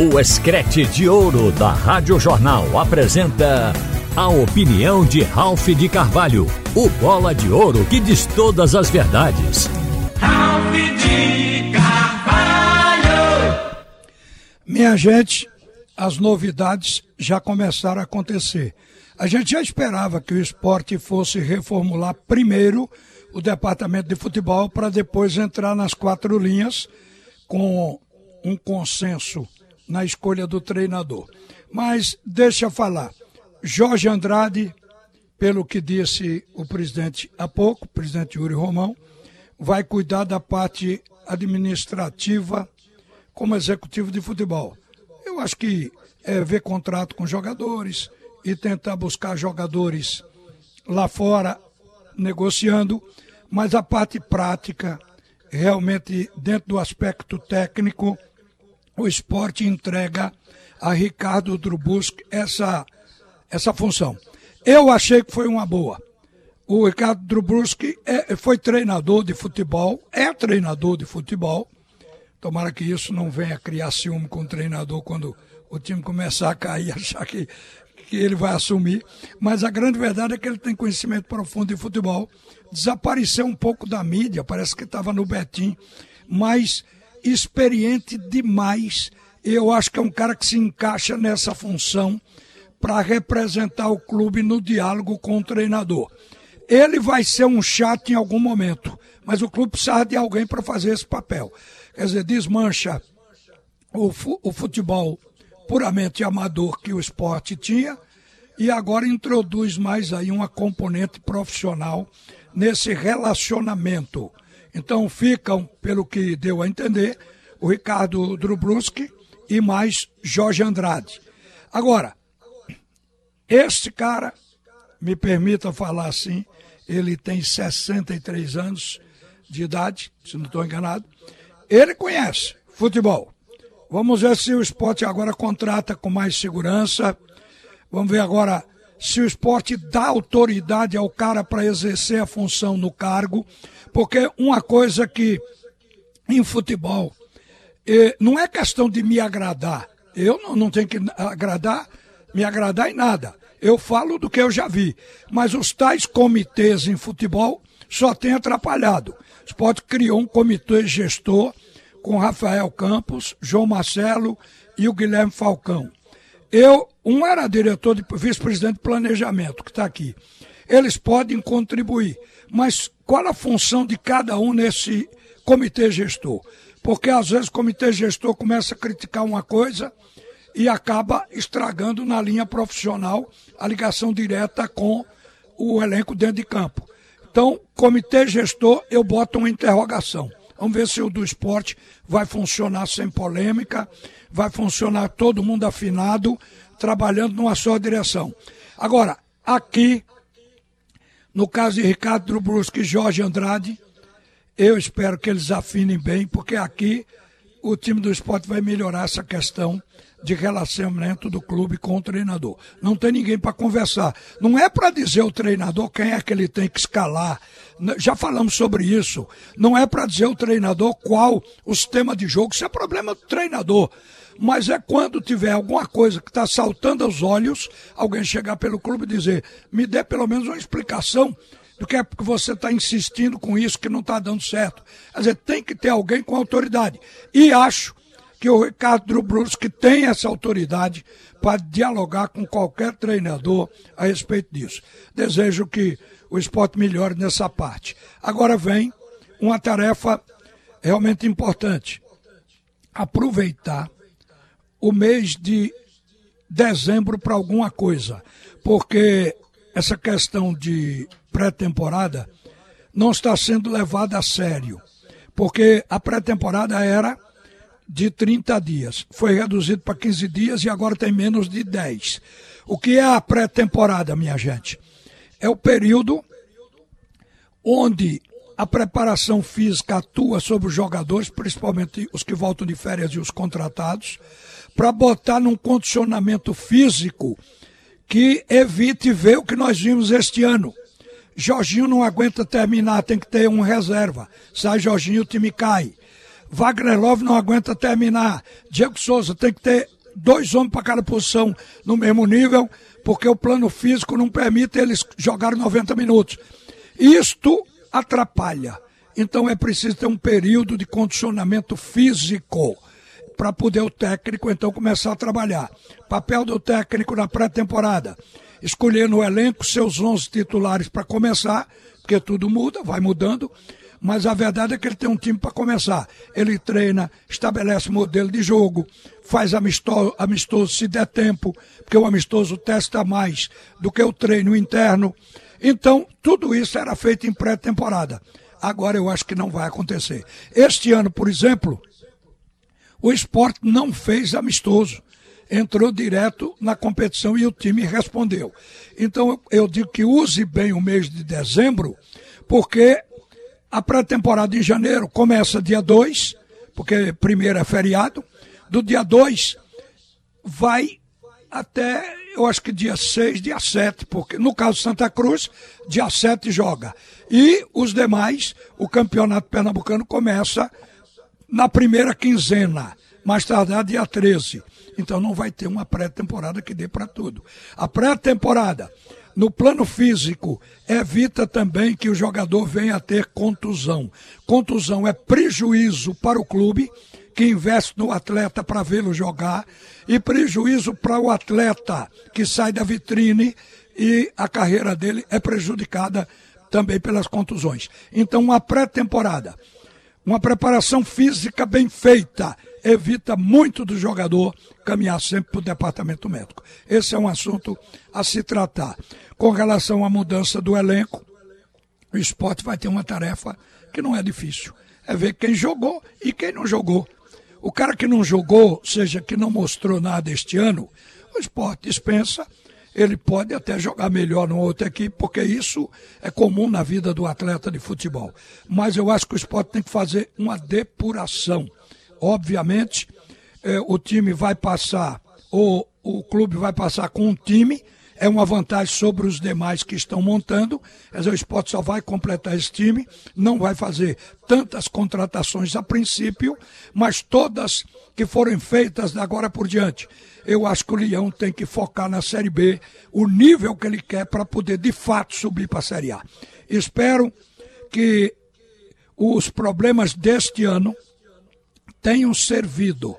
O Escrete de Ouro da Rádio Jornal apresenta a opinião de Ralph de Carvalho, o bola de ouro que diz todas as verdades. Ralph de Carvalho! Minha gente, as novidades já começaram a acontecer. A gente já esperava que o esporte fosse reformular primeiro o departamento de futebol para depois entrar nas quatro linhas com um consenso na escolha do treinador. Mas deixa falar. Jorge Andrade, pelo que disse o presidente há pouco, o presidente Yuri Romão, vai cuidar da parte administrativa como executivo de futebol. Eu acho que é ver contrato com jogadores e tentar buscar jogadores lá fora negociando, mas a parte prática, realmente dentro do aspecto técnico, o esporte entrega a Ricardo Drubusk essa, essa função. Eu achei que foi uma boa. O Ricardo Drubusk é, foi treinador de futebol, é treinador de futebol. Tomara que isso não venha criar ciúme com o treinador quando o time começar a cair, achar que, que ele vai assumir. Mas a grande verdade é que ele tem conhecimento profundo de futebol. Desapareceu um pouco da mídia, parece que estava no Betim, mas experiente demais. Eu acho que é um cara que se encaixa nessa função para representar o clube no diálogo com o treinador. Ele vai ser um chato em algum momento, mas o clube precisa de alguém para fazer esse papel. Quer dizer, desmancha o, o futebol puramente amador que o esporte tinha e agora introduz mais aí uma componente profissional nesse relacionamento então ficam, pelo que deu a entender, o Ricardo Drubruski e mais Jorge Andrade. Agora, este cara, me permita falar assim, ele tem 63 anos de idade, se não estou enganado. Ele conhece futebol. Vamos ver se o esporte agora contrata com mais segurança. Vamos ver agora se o esporte dá autoridade ao cara para exercer a função no cargo, porque uma coisa que em futebol não é questão de me agradar. Eu não, não tenho que agradar, me agradar em nada. Eu falo do que eu já vi. Mas os tais comitês em futebol só têm atrapalhado. O esporte criou um comitê gestor com Rafael Campos, João Marcelo e o Guilherme Falcão. Eu, um era diretor de vice-presidente de planejamento, que está aqui. Eles podem contribuir, mas qual a função de cada um nesse comitê gestor? Porque às vezes o comitê gestor começa a criticar uma coisa e acaba estragando na linha profissional a ligação direta com o elenco dentro de campo. Então, comitê gestor, eu boto uma interrogação. Vamos ver se o do esporte vai funcionar sem polêmica, vai funcionar todo mundo afinado, trabalhando numa só direção. Agora, aqui, no caso de Ricardo Drubruski e Jorge Andrade, eu espero que eles afinem bem, porque aqui o time do esporte vai melhorar essa questão de relacionamento do clube com o treinador. Não tem ninguém para conversar. Não é para dizer o treinador quem é que ele tem que escalar. Já falamos sobre isso. Não é para dizer o treinador qual o sistema de jogo. Isso é problema do treinador. Mas é quando tiver alguma coisa que está saltando aos olhos, alguém chegar pelo clube e dizer: me dê pelo menos uma explicação do que é porque você está insistindo com isso que não está dando certo. Quer dizer, tem que ter alguém com autoridade. E acho que o Ricardo Brusque tem essa autoridade para dialogar com qualquer treinador a respeito disso. Desejo que o esporte melhore nessa parte. Agora vem uma tarefa realmente importante: aproveitar o mês de dezembro para alguma coisa, porque essa questão de pré-temporada não está sendo levada a sério, porque a pré-temporada era de 30 dias. Foi reduzido para 15 dias e agora tem menos de 10. O que é a pré-temporada, minha gente? É o período onde a preparação física atua sobre os jogadores, principalmente os que voltam de férias e os contratados, para botar num condicionamento físico que evite ver o que nós vimos este ano. Jorginho não aguenta terminar, tem que ter um reserva. Sai Jorginho, o time cai Wagner Love não aguenta terminar. Diego Souza tem que ter dois homens para cada posição no mesmo nível, porque o plano físico não permite eles jogarem 90 minutos. Isto atrapalha. Então é preciso ter um período de condicionamento físico para poder o técnico então começar a trabalhar. Papel do técnico na pré-temporada. Escolher no elenco seus 11 titulares para começar, porque tudo muda, vai mudando mas a verdade é que ele tem um time para começar. Ele treina, estabelece modelo de jogo, faz amistoso, amistoso se der tempo, porque o amistoso testa mais do que o treino interno. Então, tudo isso era feito em pré-temporada. Agora eu acho que não vai acontecer. Este ano, por exemplo, o esporte não fez amistoso. Entrou direto na competição e o time respondeu. Então eu digo que use bem o mês de dezembro, porque a pré-temporada em janeiro começa dia 2, porque primeiro é feriado. Do dia 2 vai até, eu acho que dia 6, dia 7, porque no caso Santa Cruz, dia 7 joga. E os demais, o campeonato pernambucano começa na primeira quinzena, mais tardar dia 13. Então não vai ter uma pré-temporada que dê para tudo. A pré-temporada no plano físico, evita também que o jogador venha a ter contusão. Contusão é prejuízo para o clube, que investe no atleta para vê-lo jogar, e prejuízo para o atleta que sai da vitrine e a carreira dele é prejudicada também pelas contusões. Então, uma pré-temporada, uma preparação física bem feita, evita muito do jogador caminhar sempre para o departamento médico. Esse é um assunto a se tratar. Com relação à mudança do elenco, o esporte vai ter uma tarefa que não é difícil. É ver quem jogou e quem não jogou. O cara que não jogou, seja que não mostrou nada este ano, o esporte dispensa. Ele pode até jogar melhor numa outra equipe, porque isso é comum na vida do atleta de futebol. Mas eu acho que o esporte tem que fazer uma depuração. Obviamente, eh, o time vai passar, ou o clube vai passar com um time é uma vantagem sobre os demais que estão montando. Quer o esporte só vai completar esse time, não vai fazer tantas contratações a princípio, mas todas que forem feitas de agora por diante. Eu acho que o Leão tem que focar na Série B, o nível que ele quer para poder de fato subir para a Série A. Espero que os problemas deste ano tenham servido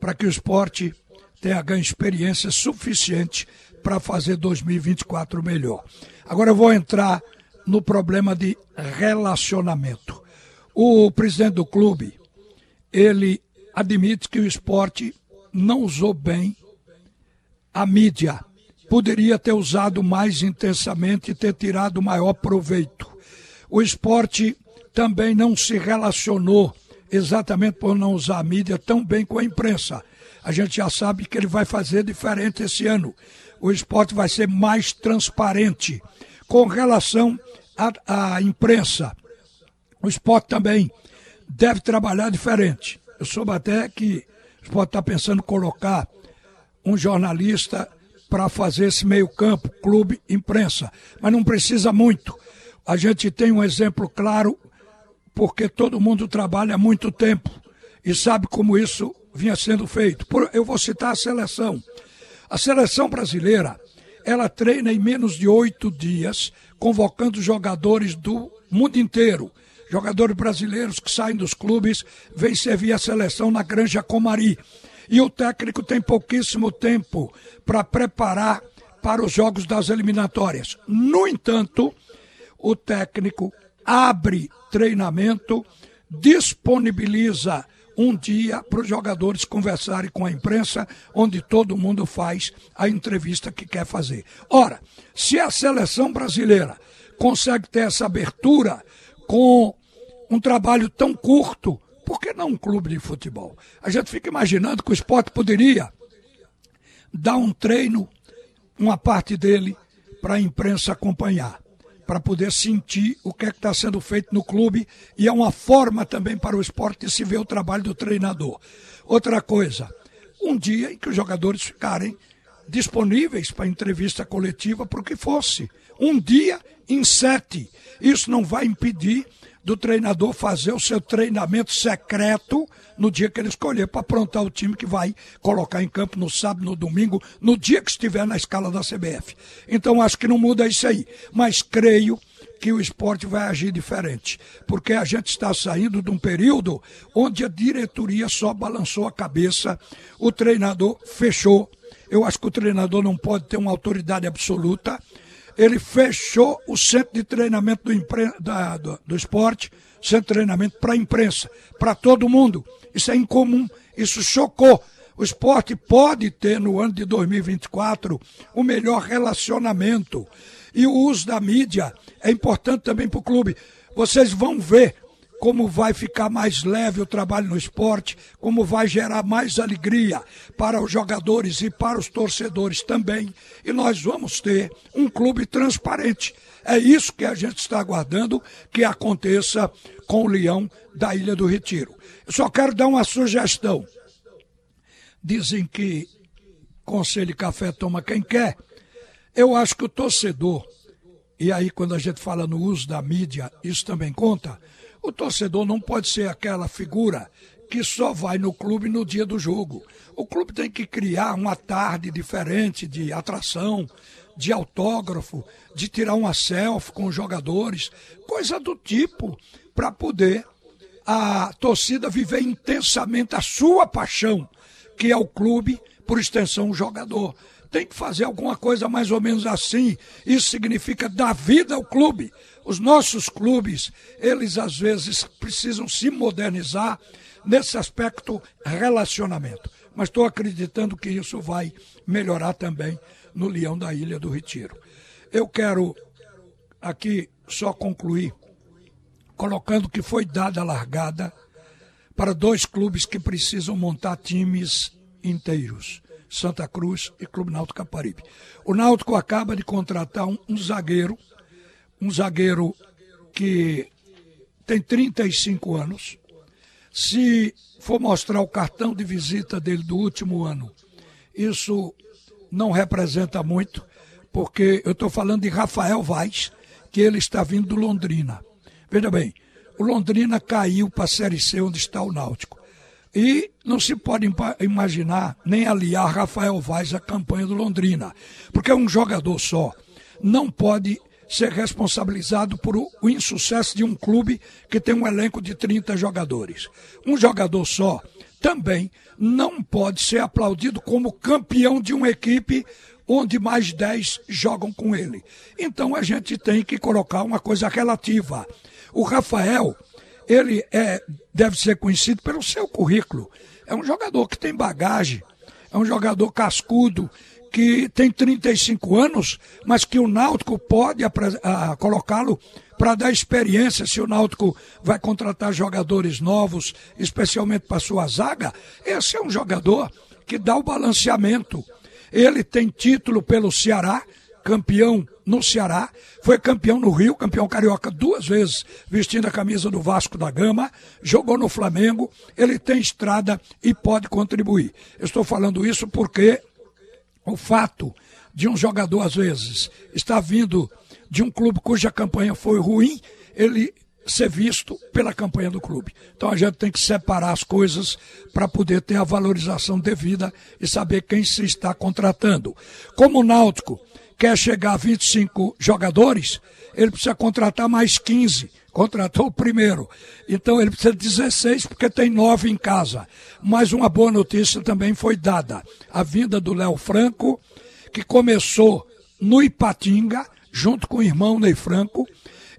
para que o esporte tenha ganho experiência suficiente para fazer 2024 melhor. Agora eu vou entrar no problema de relacionamento. O presidente do clube, ele admite que o esporte não usou bem a mídia. Poderia ter usado mais intensamente e ter tirado maior proveito. O esporte também não se relacionou, exatamente por não usar a mídia, tão bem com a imprensa. A gente já sabe que ele vai fazer diferente esse ano o esporte vai ser mais transparente. Com relação à, imprensa, o esporte também deve trabalhar diferente. Eu soube até que o esporte está pensando em colocar um jornalista para fazer esse meio-campo, clube, imprensa. Mas não precisa muito. A gente tem um exemplo claro, porque todo mundo trabalha há muito tempo e sabe como isso vinha sendo feito. Eu vou citar a seleção. A seleção brasileira, ela treina em menos de oito dias, convocando jogadores do mundo inteiro. Jogadores brasileiros que saem dos clubes, vêm servir a seleção na Granja Comari. E o técnico tem pouquíssimo tempo para preparar para os jogos das eliminatórias. No entanto, o técnico abre treinamento, disponibiliza um dia para os jogadores conversarem com a imprensa, onde todo mundo faz a entrevista que quer fazer. Ora, se a seleção brasileira consegue ter essa abertura com um trabalho tão curto, por que não um clube de futebol? A gente fica imaginando que o esporte poderia dar um treino, uma parte dele, para a imprensa acompanhar para poder sentir o que é que está sendo feito no clube e é uma forma também para o esporte se ver o trabalho do treinador. Outra coisa, um dia em que os jogadores ficarem disponíveis para entrevista coletiva para o que fosse. Um dia em sete. Isso não vai impedir do treinador fazer o seu treinamento secreto no dia que ele escolher para aprontar o time que vai colocar em campo no sábado, no domingo, no dia que estiver na escala da CBF. Então acho que não muda isso aí, mas creio que o esporte vai agir diferente, porque a gente está saindo de um período onde a diretoria só balançou a cabeça, o treinador fechou. Eu acho que o treinador não pode ter uma autoridade absoluta. Ele fechou o centro de treinamento do, impre... da, do, do esporte, centro de treinamento para a imprensa, para todo mundo. Isso é incomum, isso chocou. O esporte pode ter no ano de 2024 o melhor relacionamento e o uso da mídia é importante também para o clube. Vocês vão ver como vai ficar mais leve o trabalho no esporte, como vai gerar mais alegria para os jogadores e para os torcedores também. E nós vamos ter um clube transparente. É isso que a gente está aguardando que aconteça com o Leão da Ilha do Retiro. Eu só quero dar uma sugestão. Dizem que conselho e café toma quem quer. Eu acho que o torcedor, e aí quando a gente fala no uso da mídia, isso também conta, o torcedor não pode ser aquela figura que só vai no clube no dia do jogo. O clube tem que criar uma tarde diferente de atração, de autógrafo, de tirar uma selfie com os jogadores, coisa do tipo, para poder a torcida viver intensamente a sua paixão, que é o clube, por extensão o jogador tem que fazer alguma coisa mais ou menos assim. Isso significa dar vida ao clube. Os nossos clubes, eles às vezes precisam se modernizar nesse aspecto relacionamento. Mas estou acreditando que isso vai melhorar também no Leão da Ilha do Retiro. Eu quero aqui só concluir colocando que foi dada a largada para dois clubes que precisam montar times inteiros. Santa Cruz e Clube Náutico Caparibe. O Náutico acaba de contratar um, um zagueiro, um zagueiro que tem 35 anos. Se for mostrar o cartão de visita dele do último ano, isso não representa muito, porque eu estou falando de Rafael Vaz, que ele está vindo do Londrina. Veja bem, o Londrina caiu para a Série C, onde está o Náutico. E não se pode imaginar nem aliar Rafael Vaz à campanha do Londrina, porque um jogador só. Não pode ser responsabilizado por o insucesso de um clube que tem um elenco de 30 jogadores. Um jogador só também não pode ser aplaudido como campeão de uma equipe onde mais 10 jogam com ele. Então a gente tem que colocar uma coisa relativa. O Rafael ele é, deve ser conhecido pelo seu currículo. É um jogador que tem bagagem, é um jogador cascudo, que tem 35 anos, mas que o Náutico pode colocá-lo para dar experiência se o Náutico vai contratar jogadores novos, especialmente para sua zaga. Esse é um jogador que dá o balanceamento. Ele tem título pelo Ceará, campeão no Ceará, foi campeão no Rio, campeão carioca duas vezes, vestindo a camisa do Vasco da Gama, jogou no Flamengo, ele tem estrada e pode contribuir. Eu estou falando isso porque o fato de um jogador, às vezes, estar vindo de um clube cuja campanha foi ruim, ele ser visto pela campanha do clube. Então a gente tem que separar as coisas para poder ter a valorização devida e saber quem se está contratando. Como o Náutico quer chegar a 25 jogadores, ele precisa contratar mais 15. Contratou o primeiro. Então ele precisa de 16 porque tem nove em casa. Mas uma boa notícia também foi dada. A vinda do Léo Franco, que começou no Ipatinga, junto com o irmão Ney Franco,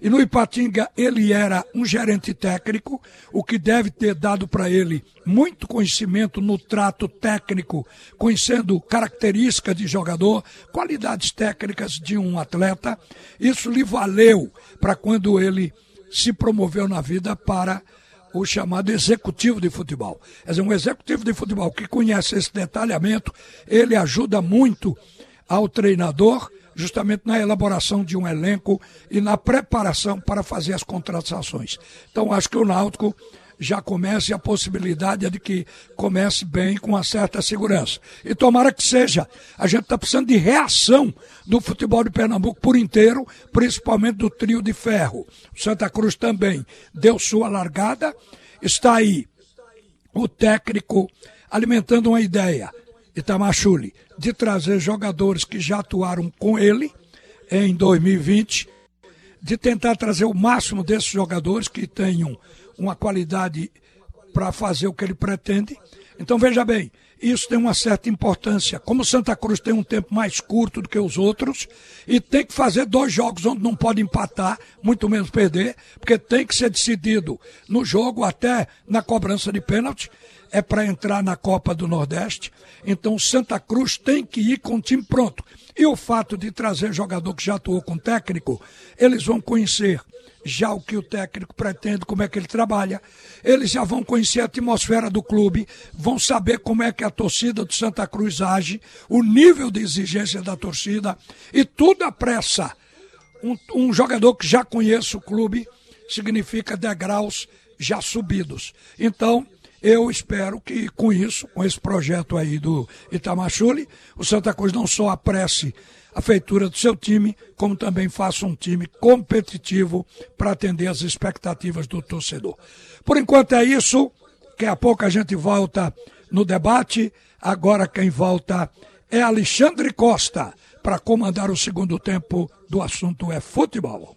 e no Ipatinga ele era um gerente técnico, o que deve ter dado para ele muito conhecimento no trato técnico, conhecendo características de jogador, qualidades técnicas de um atleta. Isso lhe valeu para quando ele se promoveu na vida para o chamado executivo de futebol. Quer dizer, um executivo de futebol que conhece esse detalhamento, ele ajuda muito ao treinador justamente na elaboração de um elenco e na preparação para fazer as contratações. Então, acho que o Náutico já comece a possibilidade é de que comece bem com uma certa segurança. E tomara que seja. A gente está precisando de reação do futebol de Pernambuco por inteiro, principalmente do trio de ferro. Santa Cruz também deu sua largada, está aí o técnico alimentando uma ideia, Itamachule, de trazer jogadores que já atuaram com ele em 2020 de tentar trazer o máximo desses jogadores que tenham uma qualidade para fazer o que ele pretende. Então veja bem, isso tem uma certa importância. Como Santa Cruz tem um tempo mais curto do que os outros e tem que fazer dois jogos onde não pode empatar, muito menos perder, porque tem que ser decidido no jogo até na cobrança de pênalti, é para entrar na Copa do Nordeste. Então Santa Cruz tem que ir com o time pronto. E o fato de trazer jogador que já atuou com técnico, eles vão conhecer já o que o técnico pretende, como é que ele trabalha. Eles já vão conhecer a atmosfera do clube, vão saber como é que a torcida do Santa Cruz age, o nível de exigência da torcida e tudo pressa. Um, um jogador que já conhece o clube significa degraus já subidos. Então, eu espero que com isso, com esse projeto aí do Itamachule, o Santa Cruz não só apresse a feitura do seu time, como também faça um time competitivo para atender as expectativas do torcedor. Por enquanto é isso. Daqui a pouco a gente volta no debate. Agora quem volta é Alexandre Costa para comandar o segundo tempo do assunto é futebol.